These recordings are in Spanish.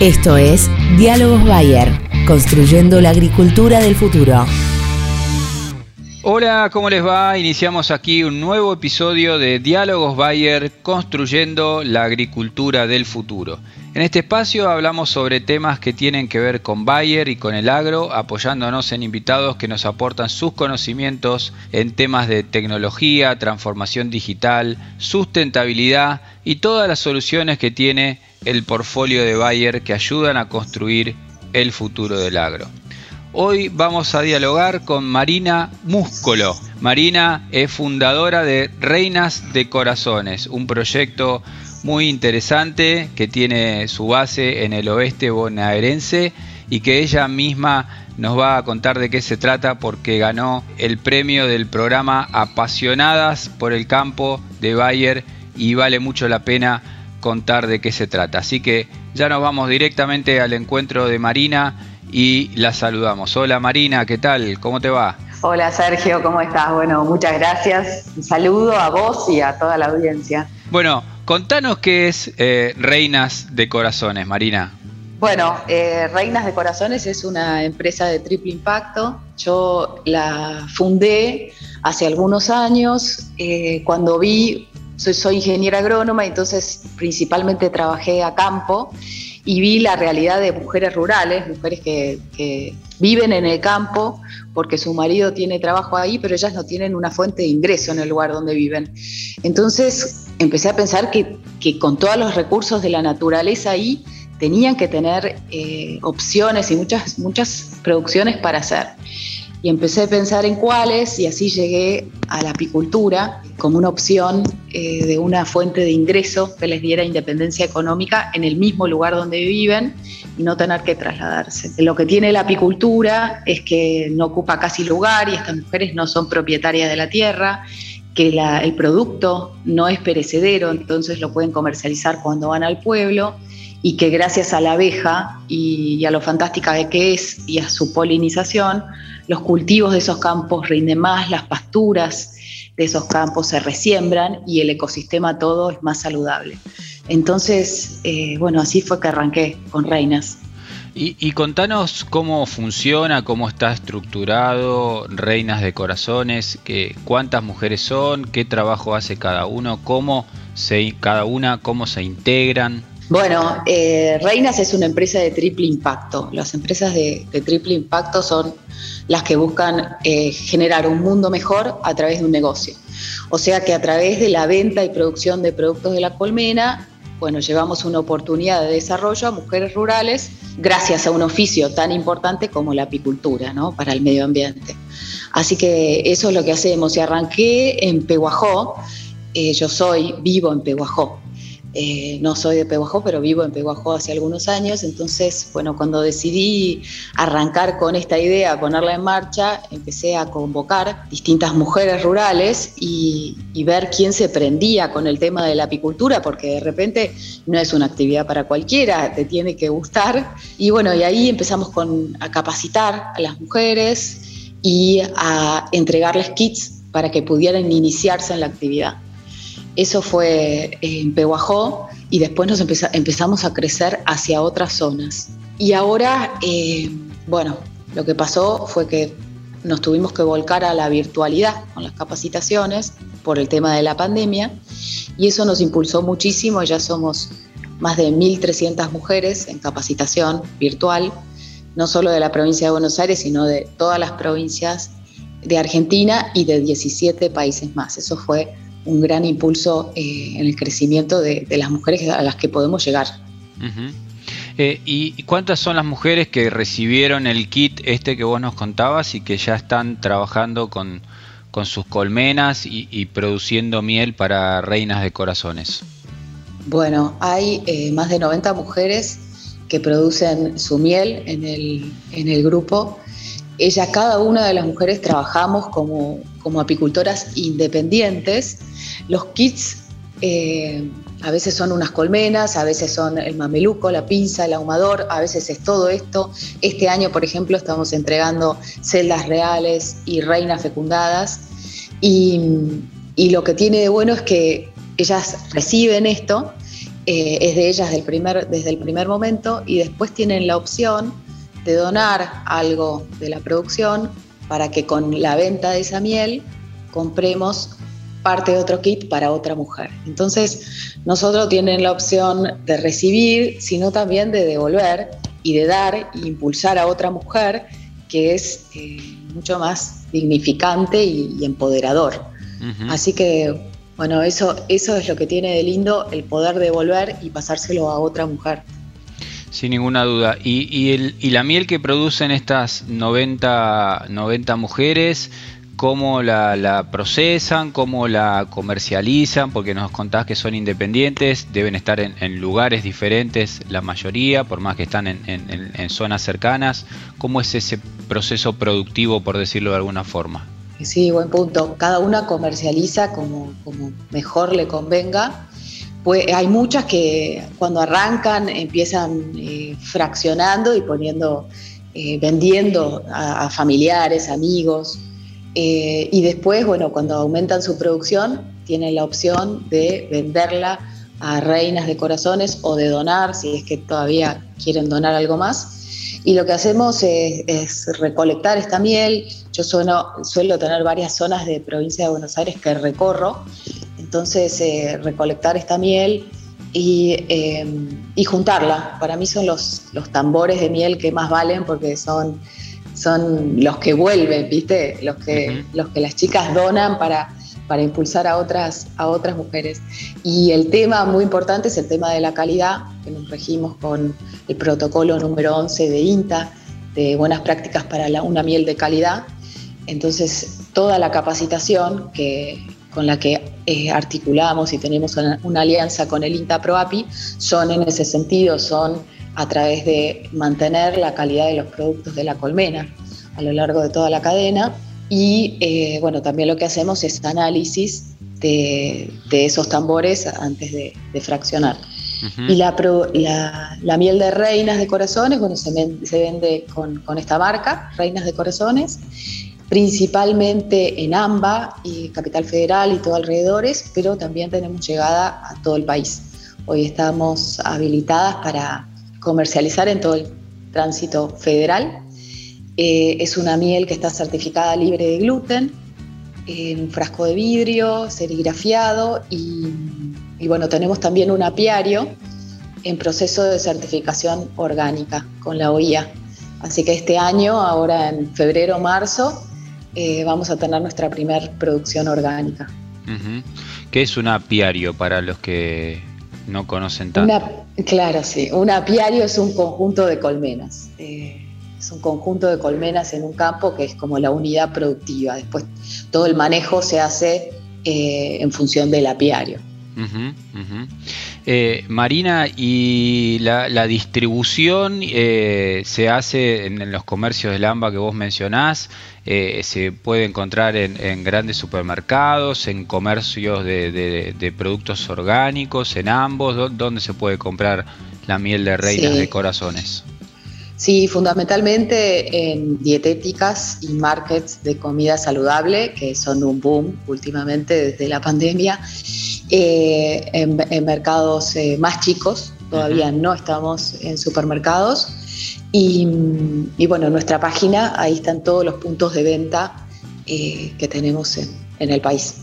Esto es Diálogos Bayer, construyendo la agricultura del futuro. Hola, ¿cómo les va? Iniciamos aquí un nuevo episodio de Diálogos Bayer, construyendo la agricultura del futuro. En este espacio hablamos sobre temas que tienen que ver con Bayer y con el agro, apoyándonos en invitados que nos aportan sus conocimientos en temas de tecnología, transformación digital, sustentabilidad y todas las soluciones que tiene el portfolio de Bayer que ayudan a construir el futuro del agro. Hoy vamos a dialogar con Marina Múscolo. Marina es fundadora de Reinas de Corazones, un proyecto muy interesante que tiene su base en el oeste bonaerense y que ella misma nos va a contar de qué se trata porque ganó el premio del programa Apasionadas por el campo de Bayer y vale mucho la pena contar de qué se trata. Así que ya nos vamos directamente al encuentro de Marina y la saludamos. Hola Marina, ¿qué tal? ¿Cómo te va? Hola Sergio, ¿cómo estás? Bueno, muchas gracias. Un saludo a vos y a toda la audiencia. Bueno, contanos qué es eh, Reinas de Corazones, Marina. Bueno, eh, Reinas de Corazones es una empresa de triple impacto. Yo la fundé hace algunos años eh, cuando vi soy, ingeniera agrónoma, entonces principalmente trabajé a campo y vi la realidad de mujeres rurales, mujeres que, viven en el campo porque su marido tiene trabajo ahí, pero ellas no tienen una fuente de ingreso en el lugar donde viven. Entonces empecé a pensar que, con todos los recursos de la naturaleza ahí tenían que tener eh, opciones y muchas, muchas producciones para hacer y empecé a pensar en cuáles y así llegué a la apicultura como una opción eh, de una fuente de ingreso que les diera independencia económica en el mismo lugar donde viven y no tener que trasladarse. Lo que tiene la apicultura es que no ocupa casi lugar y estas mujeres no son propietarias de la tierra que el producto no es perecedero, entonces lo pueden comercializar cuando van al pueblo y que gracias a la abeja y, a lo fantástica que es y a su polinización, los cultivos de esos campos rinden más, las pasturas de esos campos se resiembran y el ecosistema todo es más saludable. Entonces, eh, bueno, así fue que arranqué con Reinas. Y, contanos cómo funciona, cómo está estructurado Reinas de Corazones, que, cuántas mujeres son, qué trabajo hace cada uno, cómo se, cada una, cómo se integran. Bueno, eh, Reinas es una empresa de triple impacto. Las empresas de, triple impacto son las que buscan eh, generar un mundo mejor a través de un negocio. O sea que a través de la venta y producción de productos de la colmena, bueno, llevamos una oportunidad de desarrollo a mujeres rurales gracias a un oficio tan importante como la apicultura, ¿no? Para el medio ambiente. Así que eso es lo que hacemos. Y arranqué en Peguajó. Eh, yo soy vivo en Peguajó. Eh, no soy de Peguajó, pero vivo en Peguajó hace algunos años, entonces, bueno, cuando decidí arrancar con esta idea, ponerla en marcha, empecé a convocar distintas mujeres rurales y, ver quién se prendía con el tema de la apicultura, porque de repente no es una actividad para cualquiera, te tiene que gustar. Y bueno, y ahí empezamos a capacitar a las mujeres y a entregarles kits para que pudieran iniciarse en la actividad. Eso fue en Pehuajó y después nos empezamos a crecer hacia otras zonas. Y ahora, eh, bueno, lo que pasó fue que nos tuvimos que volcar a la virtualidad con las capacitaciones por el tema de la pandemia y eso nos impulsó muchísimo, ya somos más de 1.300 mujeres en capacitación virtual, no solo de la provincia de Buenos Aires, sino de todas las provincias de Argentina y de 17 países más. Eso fue un gran impulso eh, en el crecimiento de, las mujeres a las que podemos llegar. Eh, ¿Y cuántas son las mujeres que recibieron el kit este que vos nos contabas y que ya están trabajando con, sus colmenas y, produciendo miel para reinas de corazones? Bueno, hay eh, más de 90 mujeres que producen su miel en el, en el grupo ella, cada una de las mujeres trabajamos como, apicultoras independientes. Los kits eh, a veces son unas colmenas, a veces son el mameluco, la pinza, el ahumador, a veces es todo esto. Este año, por ejemplo, estamos entregando celdas reales y reinas fecundadas. Y, lo que tiene de bueno es que ellas reciben esto eh, es de ellas desde el primer momento y después tienen la opción de donar algo de la producción para que con la venta de esa miel compremos parte de otro kit para otra mujer. Entonces, nosotros tienen la opción de recibir, sino también de devolver y de dar e impulsar a otra mujer, que es eh, mucho más dignificante y, empoderador. Así que, bueno, eso, eso es lo que tiene de lindo, el poder devolver y pasárselo a otra mujer. Sin ninguna duda. Y, el, y la miel que producen estas 90, 90 mujeres, cómo la, procesan, cómo la comercializan, porque nos contás que son independientes, deben estar en, lugares diferentes la mayoría, por más que están en, zonas cercanas. ¿Cómo es ese proceso productivo, por decirlo de alguna forma? Sí, buen punto. Cada una comercializa como, mejor le convenga. Pues hay muchas que cuando arrancan empiezan eh, fraccionando y poniendo, eh, vendiendo a familiares, amigos, eh, y después, bueno, cuando aumentan su producción, tienen la opción de venderla a reinas de corazones o de donar, si es que todavía quieren donar algo más. Y lo que hacemos es, recolectar esta miel. Yo suelo, tener varias zonas de provincia de Buenos Aires que recorro. Entonces, eh, recolectar esta miel y, eh, y, juntarla. Para mí son los, los tambores de miel que más valen porque son son los que vuelven, ¿viste? Los que, los que las chicas donan para, para impulsar a otras, a otras mujeres. Y el tema muy importante es el tema de la calidad, que nos regimos con el protocolo número 11 de INTA, de buenas prácticas para una miel de calidad. Entonces, toda la capacitación que, con la que eh, articulamos y tenemos una, una, alianza con el INTA ProAPI son en ese sentido, son a través de mantener la calidad de los productos de la colmena a lo largo de toda la cadena. Y eh, bueno, también lo que hacemos es análisis de, esos tambores antes de, fraccionar. Y la, la, miel de reinas de corazones, bueno, se, vende con, esta marca, Reinas de Corazones, principalmente en AMBA y Capital Federal y todo alrededores, pero también tenemos llegada a todo el país. Hoy estamos habilitadas para, comercializar en todo el tránsito federal. Eh, es una miel que está certificada libre de gluten, en frasco de vidrio, serigrafiado y, bueno, tenemos también un apiario en proceso de certificación orgánica con la OIA. Así que este año, ahora en febrero o marzo, eh, vamos a tener nuestra primera producción orgánica. ¿Qué es un apiario para los que no conocen tanto. claro, sí. Un apiario es un conjunto de colmenas. Eh, es un conjunto de colmenas en un campo que es como la unidad productiva. Después todo el manejo se hace eh, en función del apiario. Eh, Marina, ¿y la, distribución se hace en, los comercios del AMBA que vos mencionás? Eh, se puede encontrar en, grandes supermercados, en comercios de, productos orgánicos, en ambos. ¿Dónde se puede comprar la miel de reinas de corazones? Sí, fundamentalmente en dietéticas y markets de comida saludable, que son un boom últimamente desde la pandemia, eh, en, mercados eh, más chicos, todavía no estamos en supermercados, y, bueno, nuestra página, ahí están todos los puntos de venta eh, que tenemos en, el país.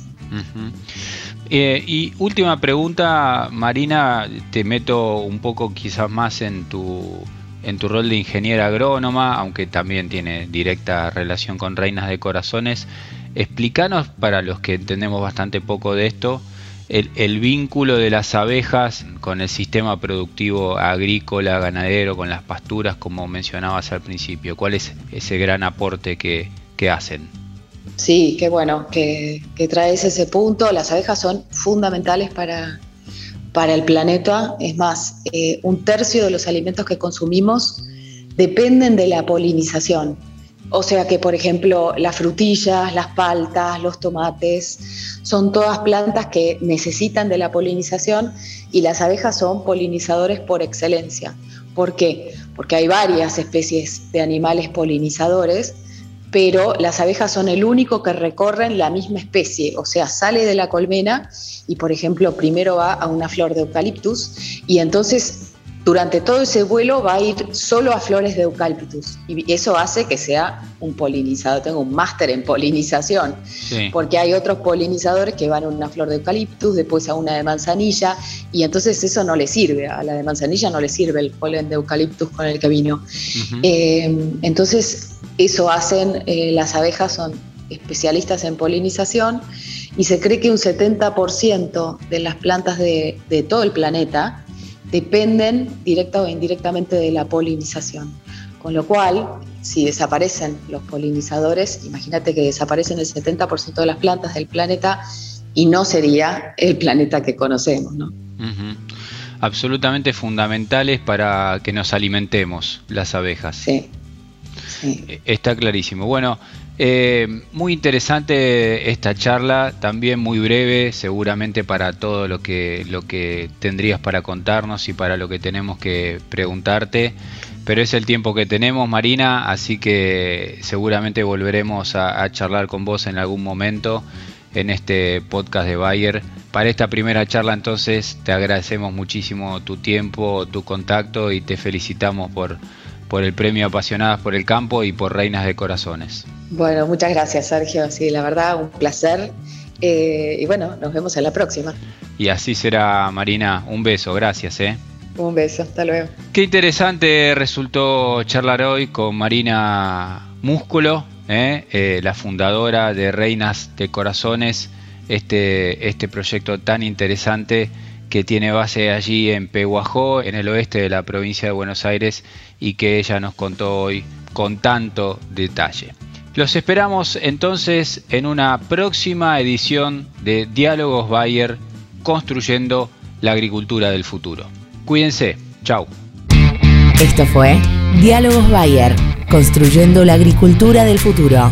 Eh, y última pregunta, Marina, te meto un poco quizás más en tu, en tu rol de ingeniera agrónoma, aunque también tiene directa relación con Reinas de Corazones. Explícanos, para los que entendemos bastante poco de esto, el, vínculo de las abejas con el sistema productivo agrícola, ganadero, con las pasturas, como mencionabas al principio. ¿Cuál es ese gran aporte que, hacen? Sí, qué bueno que, traes ese punto. Las abejas son fundamentales para, para el planeta. Es más, eh, un tercio de los alimentos que consumimos dependen de la polinización. O sea que, por ejemplo, las frutillas, las paltas, los tomates, son todas plantas que necesitan de la polinización y las abejas son polinizadores por excelencia. ¿Por qué? Porque hay varias especies de animales polinizadores, pero las abejas son el único que recorren la misma especie, o sea, sale de la colmena y, por ejemplo, primero va a una flor de eucaliptus y entonces durante todo ese vuelo va a ir solo a flores de eucaliptus y eso hace que sea un polinizador. Tengo un máster en polinización, porque hay otros polinizadores que van a una flor de eucaliptus, después a una de manzanilla y entonces eso no le sirve. A la de manzanilla no le sirve el polen de eucaliptus con el que vino. Eh, entonces eso hacen, eh, las abejas son especialistas en polinización y se cree que un 70% de las plantas de, de todo el planeta dependen directa o indirectamente de la polinización. Con lo cual, si desaparecen los polinizadores, imagínate que desaparecen el 70% de las plantas del planeta y no sería el planeta que conocemos. ¿no? Absolutamente fundamentales para que nos alimentemos las abejas. Sí. sí. Está clarísimo. Bueno, eh, muy interesante esta charla, también muy breve, seguramente para todo lo que, lo que tendrías para contarnos y para lo que tenemos que preguntarte. Pero es el tiempo que tenemos, Marina, así que seguramente volveremos a, charlar con vos en algún momento en este podcast de Bayer. Para esta primera charla entonces te agradecemos muchísimo tu tiempo, tu contacto y te felicitamos por, por el premio Apasionadas por el Campo y por Reinas de Corazones. Bueno, muchas gracias Sergio, sí, la verdad, un placer. Eh, y bueno, nos vemos en la próxima. Y así será, Marina. Un beso, gracias. ¿eh? Un beso, hasta luego. Qué interesante resultó charlar hoy con Marina Músculo, ¿eh? Eh, la fundadora de Reinas de Corazones, este, este proyecto tan interesante que tiene base allí en Pehuajó, en el oeste de la provincia de Buenos Aires, y que ella nos contó hoy con tanto detalle. Los esperamos entonces en una próxima edición de Diálogos Bayer, construyendo la agricultura del futuro. Cuídense, chao. Esto fue Diálogos Bayer, construyendo la agricultura del futuro.